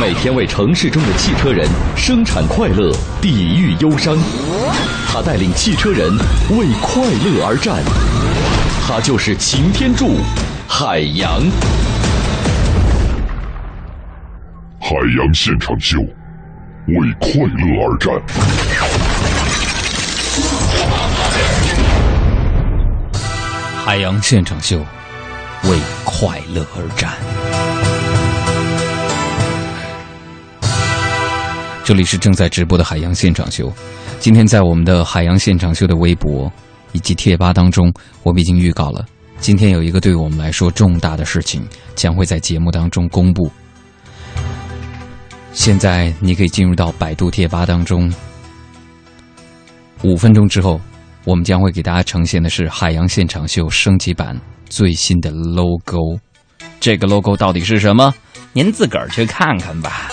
每天为城市中的汽车人生产快乐，抵御忧伤。他带领汽车人为快乐而战。他就是擎天柱，海洋。海洋现场秀，为快乐而战。海洋现场秀，为快乐而战。这里是正在直播的海洋现场秀。今天在我们的海洋现场秀的微博以及贴吧当中，我们已经预告了，今天有一个对我们来说重大的事情将会在节目当中公布。现在你可以进入到百度贴吧当中，五分钟之后，我们将会给大家呈现的是海洋现场秀升级版最新的 logo。这个 logo 到底是什么？您自个儿去看看吧。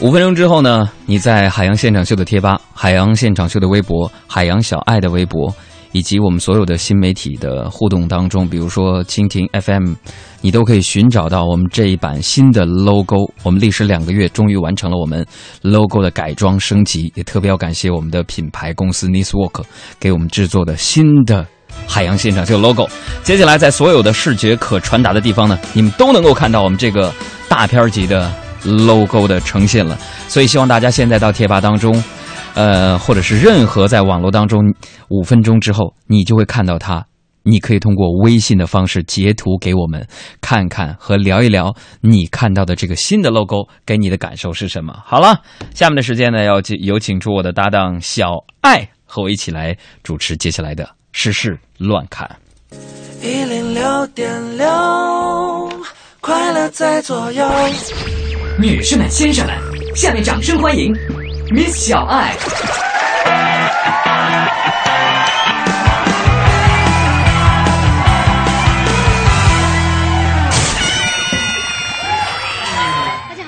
五分钟之后呢，你在海洋现场秀的贴吧、海洋现场秀的微博、海洋小爱的微博，以及我们所有的新媒体的互动当中，比如说蜻蜓 FM，你都可以寻找到我们这一版新的 logo。我们历时两个月，终于完成了我们 logo 的改装升级，也特别要感谢我们的品牌公司 Niswork 给我们制作的新的海洋现场秀 logo。接下来，在所有的视觉可传达的地方呢，你们都能够看到我们这个大片级的。Logo 的呈现了，所以希望大家现在到贴吧当中，呃，或者是任何在网络当中，五分钟之后你就会看到它。你可以通过微信的方式截图给我们看看和聊一聊你看到的这个新的 logo 给你的感受是什么。好了，下面的时间呢，要请有请出我的搭档小爱和我一起来主持接下来的时事乱侃。一零六点六，快乐在左右。女士们、先生们，下面掌声欢迎 Miss 小爱。大家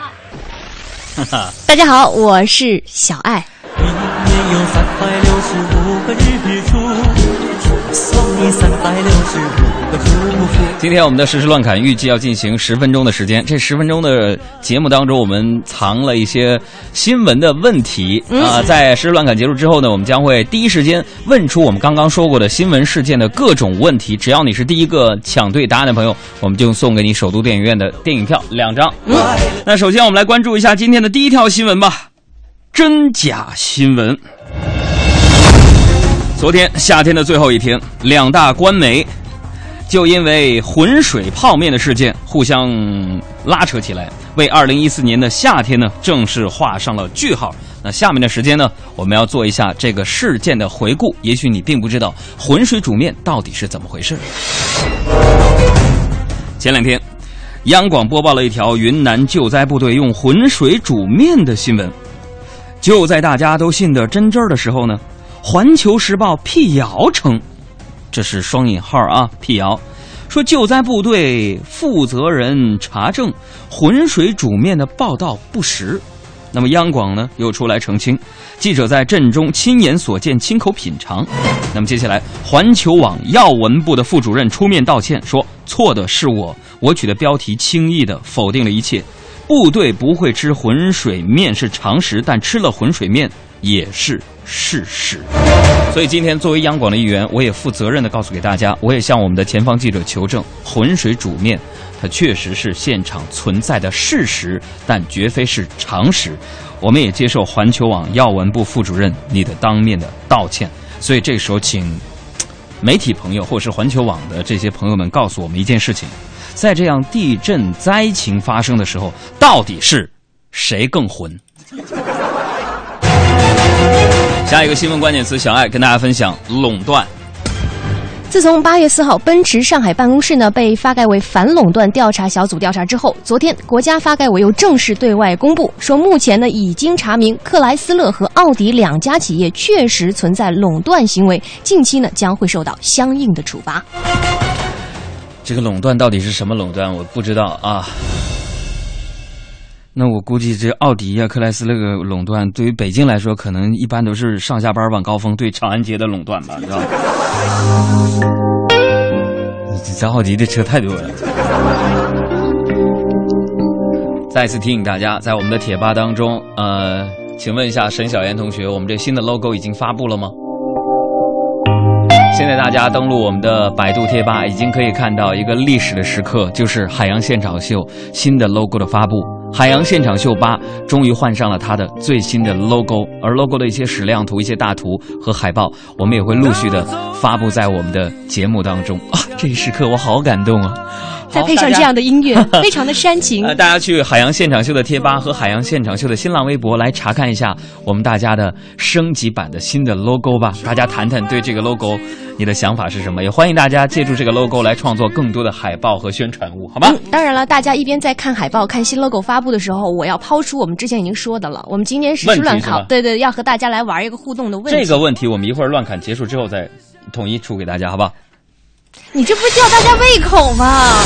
好，大家好，我是小爱。一年有三百六十五个日出，送你三百六十五个祝福。今天我们的实时乱侃预计要进行十分钟的时间，这十分钟的节目当中，我们藏了一些新闻的问题啊。在实时乱侃结束之后呢，我们将会第一时间问出我们刚刚说过的新闻事件的各种问题。只要你是第一个抢对答案的朋友，我们就送给你首都电影院的电影票两张。那首先我们来关注一下今天的第一条新闻吧，真假新闻。昨天夏天的最后一天，两大官媒。就因为浑水泡面的事件互相拉扯起来，为二零一四年的夏天呢正式画上了句号。那下面的时间呢，我们要做一下这个事件的回顾。也许你并不知道浑水煮面到底是怎么回事。前两天，央广播报了一条云南救灾部队用浑水煮面的新闻。就在大家都信得真真儿的时候呢，《环球时报》辟谣称。这是双引号啊！辟谣说，救灾部队负责人查证浑水煮面的报道不实。那么央广呢又出来澄清，记者在镇中亲眼所见，亲口品尝。那么接下来，环球网要闻部的副主任出面道歉，说错的是我，我取的标题轻易的否定了一切。部队不会吃浑水面是常识，但吃了浑水面。也是事实，所以今天作为央广的一员，我也负责任的告诉给大家，我也向我们的前方记者求证，浑水煮面，它确实是现场存在的事实，但绝非是常识。我们也接受环球网要闻部副主任你的当面的道歉。所以这时候，请媒体朋友或是环球网的这些朋友们告诉我们一件事情：在这样地震灾情发生的时候，到底是谁更混？下一个新闻关键词，小爱跟大家分享垄断。自从八月四号奔驰上海办公室呢被发改委反垄断调查小组调查之后，昨天国家发改委又正式对外公布，说目前呢已经查明克莱斯勒和奥迪两家企业确实存在垄断行为，近期呢将会受到相应的处罚。这个垄断到底是什么垄断？我不知道啊。那我估计这奥迪呀、克莱斯勒个垄断，对于北京来说，可能一般都是上下班晚高峰对长安街的垄断吧，知道吧？你这奥迪的车太多了。再次提醒大家，在我们的贴吧当中，呃，请问一下沈小妍同学，我们这新的 logo 已经发布了吗？现在大家登录我们的百度贴吧，已经可以看到一个历史的时刻，就是海洋现场秀新的 logo 的发布。海洋现场秀八终于换上了它的最新的 logo，而 logo 的一些矢量图、一些大图和海报，我们也会陆续的发布在我们的节目当中啊！这一时刻我好感动啊！再配上这样的音乐，非常的煽情。呃，大家去海洋现场秀的贴吧和海洋现场秀的新浪微博来查看一下我们大家的升级版的新的 logo 吧。大家谈谈对这个 logo 你的想法是什么？也欢迎大家借助这个 logo 来创作更多的海报和宣传物，好吗？嗯，当然了，大家一边在看海报、看新 logo 发布的时候，我要抛出我们之前已经说的了。我们今天实时乱考，对对，要和大家来玩一个互动的问题。这个问题我们一会儿乱砍结束之后再统一出给大家，好不好？你这不吊大家胃口吗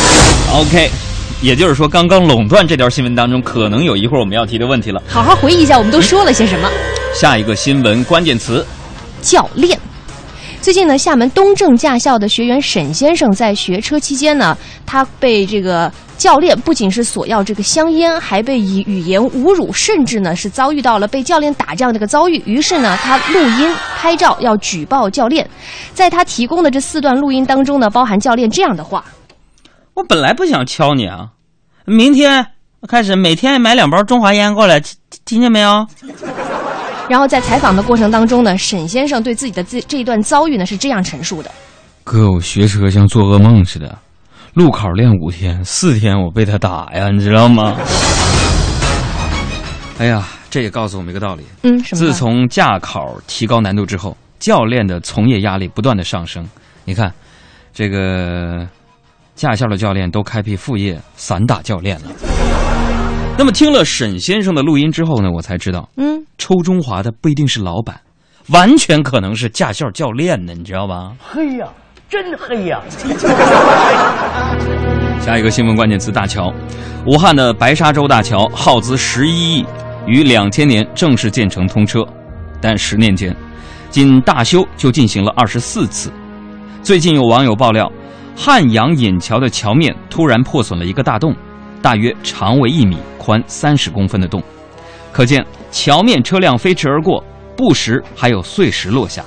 ？OK，也就是说，刚刚垄断这条新闻当中，可能有一会儿我们要提的问题了。好好回忆一下，我们都说了些什么？下一个新闻关键词：教练。最近呢，厦门东正驾校的学员沈先生在学车期间呢，他被这个。教练不仅是索要这个香烟，还被以语言侮辱，甚至呢是遭遇到了被教练打这样的一个遭遇。于是呢，他录音拍照要举报教练。在他提供的这四段录音当中呢，包含教练这样的话：“我本来不想敲你啊，明天开始每天买两包中华烟过来，听听见没有？”然后在采访的过程当中呢，沈先生对自己的这这一段遭遇呢是这样陈述的：“哥，我学车像做噩梦似的。”路考练五天，四天我被他打呀，你知道吗？哎呀，这也告诉我们一个道理。嗯，自从驾考提高难度之后，教练的从业压力不断的上升。你看，这个驾校的教练都开辟副业散打教练了。那么听了沈先生的录音之后呢，我才知道，嗯，抽中华的不一定是老板，完全可能是驾校教练呢，你知道吧？嘿呀！真黑呀！下一个新闻关键词：大桥。武汉的白沙洲大桥耗资十一亿，于两千年正式建成通车，但十年间，仅大修就进行了二十四次。最近有网友爆料，汉阳引桥的桥面突然破损了一个大洞，大约长为一米、宽三十公分的洞，可见桥面车辆飞驰而过，不时还有碎石落下。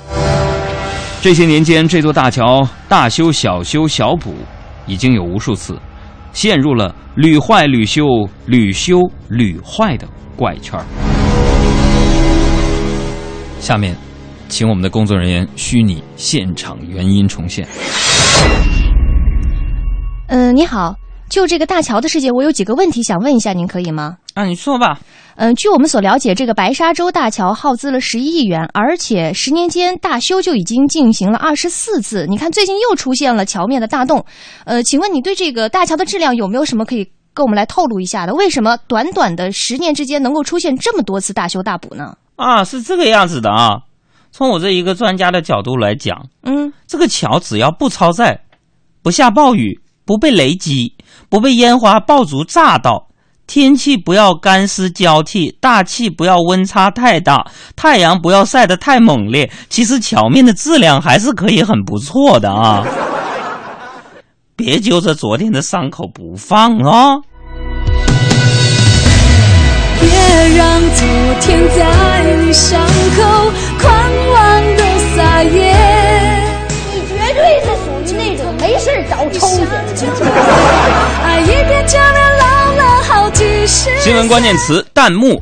这些年间，这座大桥大修、小修、小补，已经有无数次，陷入了屡坏屡修、屡修屡坏的怪圈下面，请我们的工作人员虚拟现场原因重现。嗯，你好，就这个大桥的事件，我有几个问题想问一下，您可以吗？啊，你说吧。嗯，据我们所了解，这个白沙洲大桥耗资了十一亿元，而且十年间大修就已经进行了二十四次。你看，最近又出现了桥面的大洞。呃，请问你对这个大桥的质量有没有什么可以跟我们来透露一下的？为什么短短的十年之间能够出现这么多次大修大补呢？啊，是这个样子的啊。从我这一个专家的角度来讲，嗯，这个桥只要不超载，不下暴雨，不被雷击，不被烟花爆竹炸到。天气不要干湿交替，大气不要温差太大，太阳不要晒得太猛烈。其实桥面的质量还是可以很不错的啊！别揪着昨天的伤口不放啊！新闻关键词：弹幕。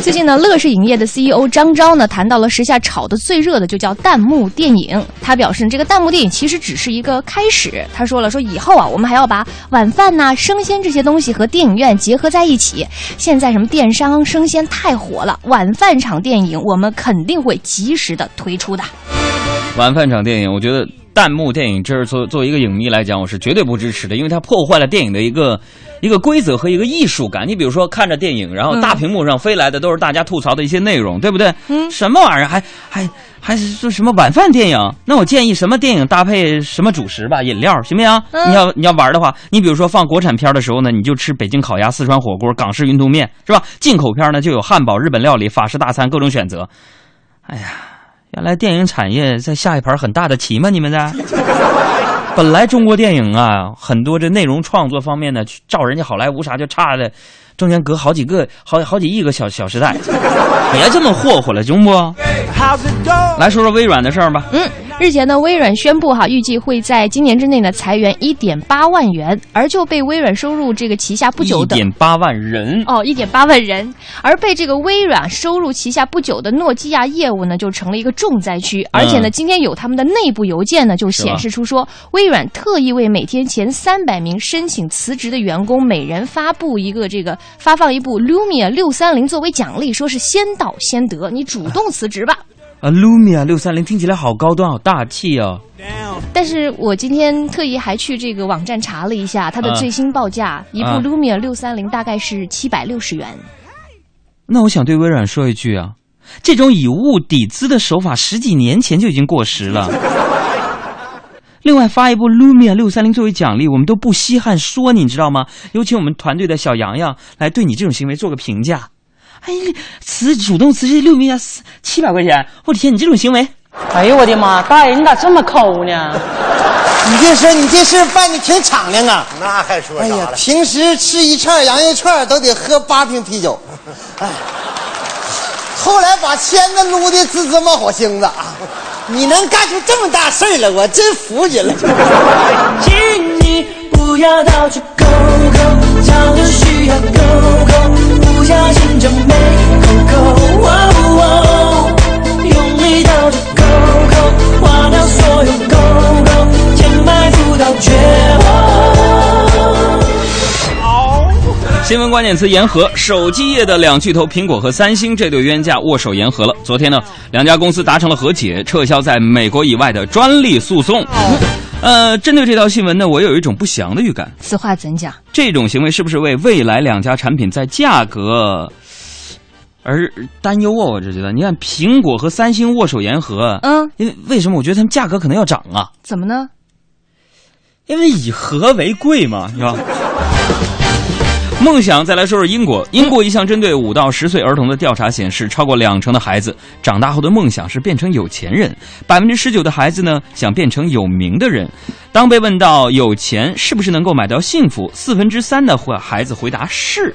最近呢，乐视影业的 CEO 张昭呢谈到了时下炒的最热的就叫弹幕电影。他表示，这个弹幕电影其实只是一个开始。他说了，说以后啊，我们还要把晚饭呐、生鲜这些东西和电影院结合在一起。现在什么电商生鲜太火了，晚饭场电影我们肯定会及时的推出的。晚饭场电影，我觉得弹幕电影，这是作作为一个影迷来讲，我是绝对不支持的，因为它破坏了电影的一个一个规则和一个艺术感。你比如说看着电影，然后大屏幕上飞来的都是大家吐槽的一些内容，对不对？嗯，什么玩意儿？还还还是说什么晚饭电影？那我建议什么电影搭配什么主食吧，饮料行不行？你要你要玩的话，你比如说放国产片的时候呢，你就吃北京烤鸭、四川火锅、港式云吞面，是吧？进口片呢就有汉堡、日本料理、法式大餐，各种选择。哎呀。原来电影产业在下一盘很大的棋吗？你们在？本来中国电影啊，很多这内容创作方面呢，照人家好莱坞啥就差的，中间隔好几个好好几亿个小小时代，别这么霍霍了，行不？来说说微软的事儿吧。嗯。日前呢，微软宣布哈，预计会在今年之内呢裁员一点八万元，而就被微软收入这个旗下不久的一点八万人哦，一点八万人，而被这个微软收入旗下不久的诺基亚业务呢，就成了一个重灾区。而且呢，今天有他们的内部邮件呢，就显示出说，微软特意为每天前三百名申请辞职的员工，每人发布一个这个发放一部 Lumia 六三零作为奖励，说是先到先得，你主动辞职吧。啊，Lumia 六三零听起来好高端，好大气哦。但是我今天特意还去这个网站查了一下，它的最新报价，一部 Lumia 六三零大概是七百六十元。那我想对微软说一句啊，这种以物抵资的手法，十几年前就已经过时了。另外，发一部 Lumia 六三零作为奖励，我们都不稀罕说，你知道吗？有请我们团队的小洋洋来对你这种行为做个评价。哎，辞主动辞职六名啊，七百块钱！我的天，你这种行为！哎呦我的妈，大爷你咋这么抠呢？你这事你这事办的挺敞亮啊！那还说啥了？平时吃一串羊肉串都得喝八瓶啤酒，哎，后来把签子撸的滋滋冒火星子啊！你能干出这么大事儿来，我真服你了。请你不要到处抠抠，交流需要抠抠。小心就没扣扣，用力到处扣扣，花掉所有扣扣，填埋不到绝。新闻关键词：言和。手机业的两巨头苹果和三星这对冤家握手言和了。昨天呢，两家公司达成了和解，撤销在美国以外的专利诉讼。呃，针对这条新闻呢，我有一种不祥的预感。此话怎讲？这种行为是不是为未来两家产品在价格而担忧啊？我就觉得，你看苹果和三星握手言和，嗯，因为为什么？我觉得他们价格可能要涨啊？怎么呢？因为以和为贵嘛，是吧？梦想，再来说说英国。英国一项针对五到十岁儿童的调查显示，超过两成的孩子长大后的梦想是变成有钱人，百分之十九的孩子呢想变成有名的人。当被问到有钱是不是能够买到幸福，四分之三的孩子回答是。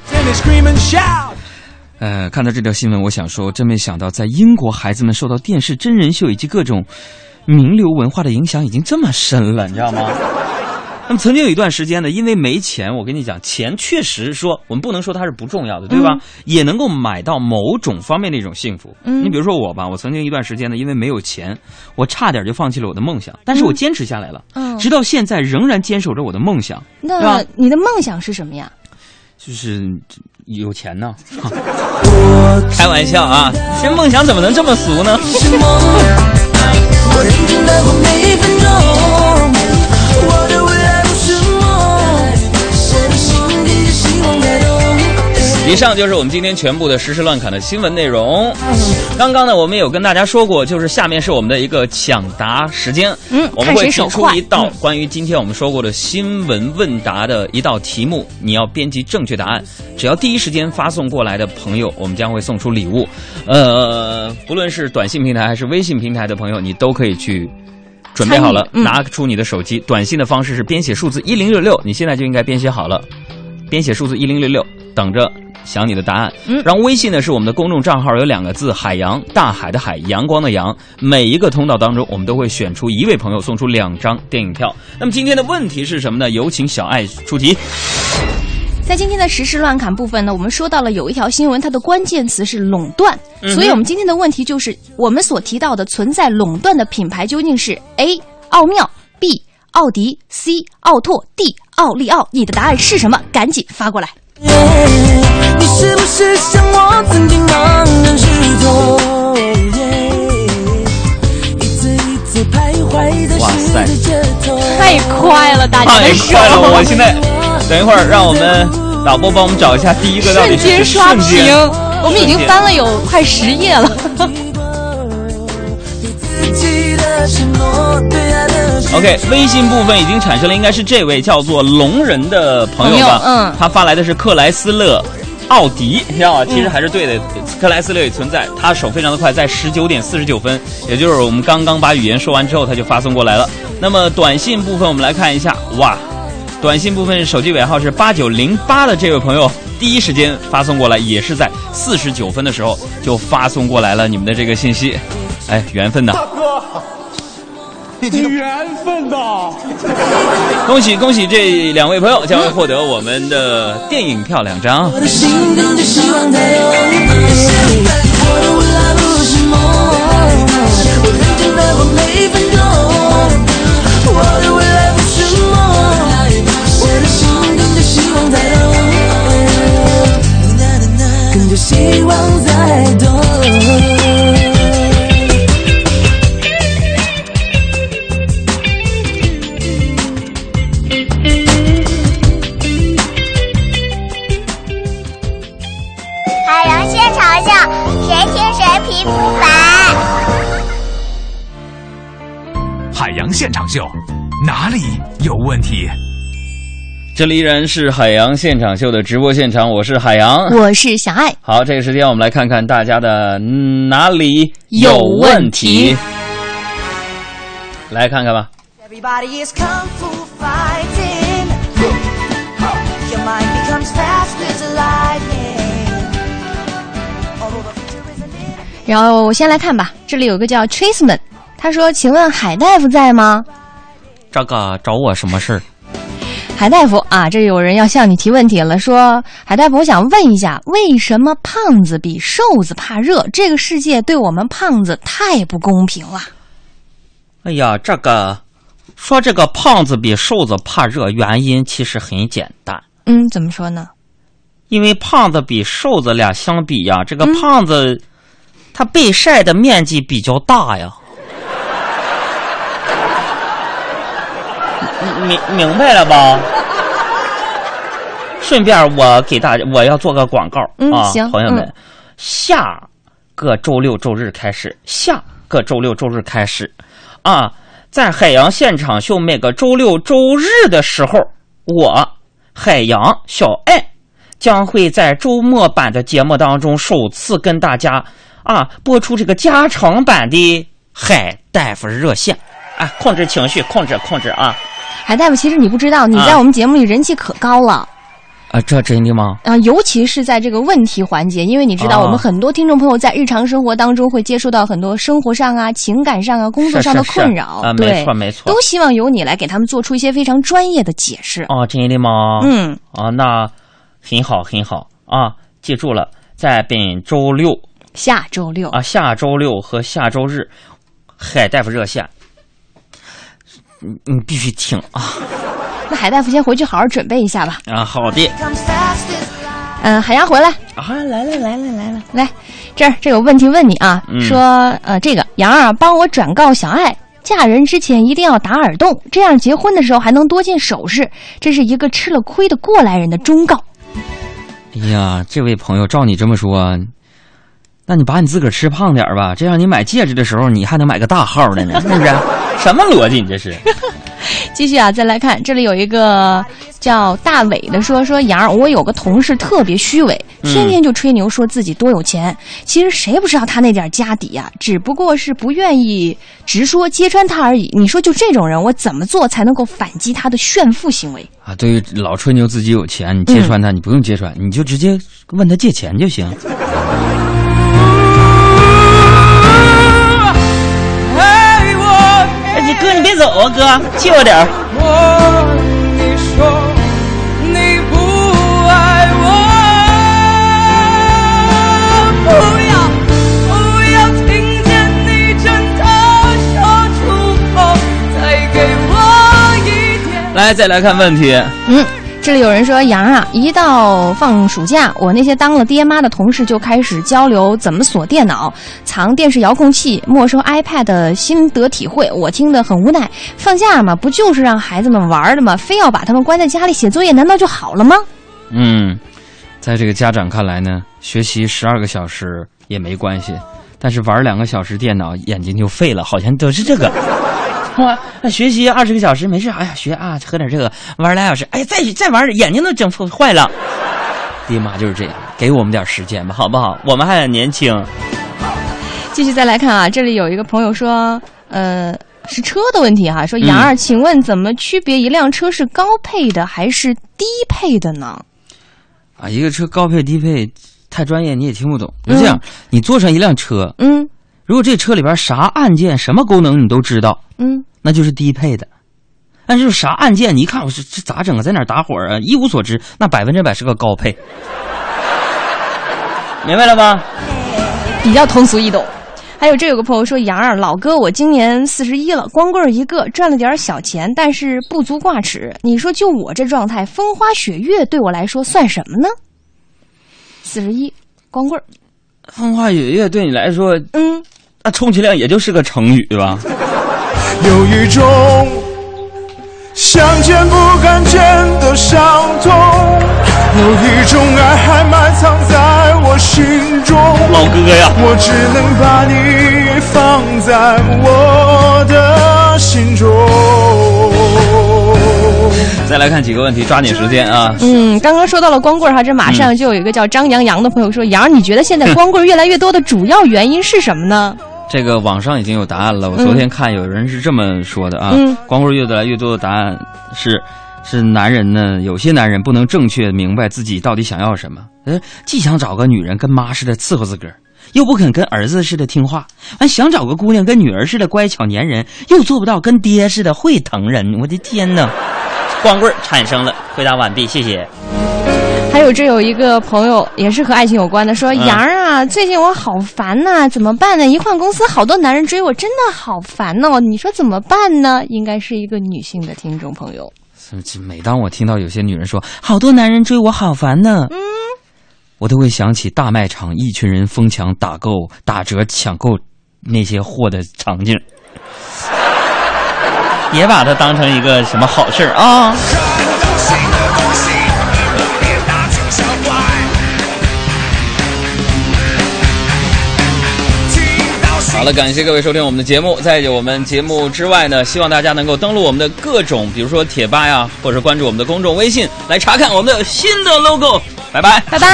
呃，看到这条新闻，我想说，真没想到，在英国，孩子们受到电视真人秀以及各种名流文化的影响已经这么深了，你知道吗？那么曾经有一段时间呢，因为没钱，我跟你讲，钱确实说我们不能说它是不重要的，对吧？也能够买到某种方面的一种幸福。嗯，你比如说我吧，我曾经一段时间呢，因为没有钱，我差点就放弃了我的梦想，但是我坚持下来了，嗯，直到现在仍然坚守着我的梦想。那你的梦想是什么呀？就是有钱呢。开玩笑啊，这梦想怎么能这么俗呢？以上就是我们今天全部的实时乱侃的新闻内容。刚刚呢，我们有跟大家说过，就是下面是我们的一个抢答时间。嗯，我们会提出一道关于今天我们说过的新闻问答的一道题目，你要编辑正确答案。只要第一时间发送过来的朋友，我们将会送出礼物。呃，不论是短信平台还是微信平台的朋友，你都可以去准备好了，拿出你的手机。短信的方式是编写数字一零六六，你现在就应该编写好了，编写数字一零六六，等着。想你的答案，嗯，然后微信呢是我们的公众账号，有两个字“海洋”，大海的海，阳光的阳。每一个通道当中，我们都会选出一位朋友，送出两张电影票。那么今天的问题是什么呢？有请小爱出题。在今天的时事乱侃部分呢，我们说到了有一条新闻，它的关键词是垄断，所以我们今天的问题就是：我们所提到的存在垄断的品牌究竟是 A. 奥妙，B. 奥迪，C. 奥拓，D. 奥利奥？你的答案是什么？赶紧发过来。你是不是像我曾经茫然失措？哇塞，胖也快了。我现在等一会儿让我们导播帮我们找一下第一个到底是瞬间刷屏，我们已经翻了有快十页了。OK，微信部分已经产生了，应该是这位叫做龙人的朋友吧？友嗯他发来的是克莱斯勒。奥迪，你知道吗？其实还是对的，克莱斯勒也存在。他手非常的快，在十九点四十九分，也就是我们刚刚把语言说完之后，他就发送过来了。那么短信部分，我们来看一下，哇，短信部分手机尾号是八九零八的这位朋友，第一时间发送过来，也是在四十九分的时候就发送过来了你们的这个信息。哎，缘分呐！缘分呐！恭喜恭喜这两位朋友将会获得我们的电影票两张。我的心跟着希望在动，我的未来不是梦，我认真的过每分钟，我的未来不是梦，我的心跟着希望在动，跟着希望在动。海洋现场秀哪里有问题？这里依然是海洋现场秀的直播现场我是海洋。我是小爱。好这个时间我们来看看大家的哪里有问题。来看看吧。Your mind becomes fast as lightning. 然后我先来看吧这里有个叫 triceman 他说：“请问海大夫在吗？”这个找我什么事儿？海大夫啊，这有人要向你提问题了，说海大夫，我想问一下，为什么胖子比瘦子怕热？这个世界对我们胖子太不公平了。哎呀，这个说这个胖子比瘦子怕热，原因其实很简单，嗯，怎么说呢？因为胖子比瘦子俩相比呀，这个嗯胖子、他被晒的面积比较大呀。明明白了吧？顺便我给大家，我要做个广告、啊，朋友们，嗯下个周六周日开始，下个周六周日开始，啊，在海洋现场秀每个周六周日的时候，我海洋小爱将会在周末版的节目当中首次跟大家啊播出这个加长版的海大夫热线，啊，控制情绪，控制控制啊海大夫，其实你不知道，你啊在我们节目里人气可高了。啊，这真的吗？啊，尤其是在这个问题环节，因为你知道，啊我们很多听众朋友在日常生活当中会接触到很多生活上啊、情感上啊、工作上的是是是困扰，啊对，没错没错都希望由你来给他们做出一些非常专业的解释。啊，真的吗？嗯，啊，那很好很好啊，记住了，在本周六下周六啊，下周六和下周日，海大夫热线，你你必须听啊 那海大夫先回去好好准备一下吧。啊！好的嗯、海洋回来，啊，来了来了来了，来这儿这有问题问你啊，嗯说呃这个杨儿啊，帮我转告小爱。嫁人之前一定要打耳洞，这样结婚的时候还能多件首饰。这是一个吃了亏的过来人的忠告。哎呀，这位朋友，照你这么说，那你把你自个儿吃胖点吧，这样你买戒指的时候你还能买个大号的呢，是不是？什么逻辑？你这是？继续啊，再来看，这里有一个叫大伟的说说杨儿，我有个同事特别虚伪，嗯天天就吹牛说自己多有钱，其实谁不知道他那点家底呀、只不过是不愿意直说揭穿他而已。你说就这种人，我怎么做才能够反击他的炫富行为？啊，对于老吹牛自己有钱，你揭穿他，你不用揭穿，你就直接问他借钱就行。哥你别走啊，哥，借我点儿。我，你说你不爱我，不要不要听见你真的说出口，再给我一点。来，再来看问题。嗯，这里有人说杨啊，一到放暑假，我那些当了爹妈的同事就开始交流怎么锁电脑、藏电视遥控器、没收 iPad 的心得体会，我听得很无奈。放假嘛，不就是让孩子们玩的吗？非要把他们关在家里写作业，难道就好了吗？嗯，在这个家长看来呢，学习十二个小时也没关系，但是玩两个小时电脑眼睛就废了，好像都是这个。哇，学习二十个小时没事，哎呀，学啊，喝点这个，玩俩小时，哎，再再玩，眼睛都整坏了。爹妈就是这样，给我们点时间吧，好不好？我们还很年轻。继续再来看啊，这里有一个朋友说，呃，是车的问题哈，说杨儿，请问怎么区别一辆车是高配的还是低配的呢？啊，一个车高配低配太专业你也听不懂。就这样，你坐上一辆车，嗯，如果这车里边啥按键、什么功能你都知道，嗯，那就是低配的。但是啥按键，你一看我这这咋整啊，在哪打火啊，一无所知，那百分之百是个高配。明白了吧？比较通俗易懂。还有这有个朋友说：“杨儿老哥，我今年四十一了，光棍一个，赚了点小钱，但是不足挂齿。你说就我这状态，风花雪月对我来说算什么呢？”四十一，光棍儿，风花雪月对你来说，嗯，那充其量也就是个成语吧。有一种想见不敢见的伤痛，有一种爱还埋藏在我心中。老哥呀，我只能把你放在我的心中。再来看几个问题，抓紧时间啊！嗯，刚刚说到了光棍儿哈，这马上就有一个叫张阳阳的朋友说：“杨，你觉得现在光棍儿越来越多的主要原因是什么呢？”这个网上已经有答案了。我昨天看有人是这么说的啊，嗯光棍越来越多的答案是，是男人呢，有些男人不能正确明白自己到底想要什么，呃，既想找个女人跟妈似的伺候自个儿，又不肯跟儿子似的听话，完想找个姑娘跟女儿似的乖巧粘人，又做不到跟爹似的会疼人。我的天哪！光棍产生了。回答完毕，谢谢。还有这有一个朋友也是和爱情有关的，说：“嗯杨儿啊，最近我好烦呐、怎么办呢？一换公司，好多男人追我，真的好烦哦。你说怎么办呢？”应该是一个女性的听众朋友。每当我听到有些女人说“好多男人追我，好烦呢”，嗯，我都会想起大卖场一群人疯抢打购、打折抢购那些货的场景。别把它当成一个什么好事儿啊！好了，感谢各位收听我们的节目。在我们节目之外呢，希望大家能够登录我们的各种，比如说贴吧呀，或者关注我们的公众微信，来查看我们的新的 logo。拜拜，拜拜。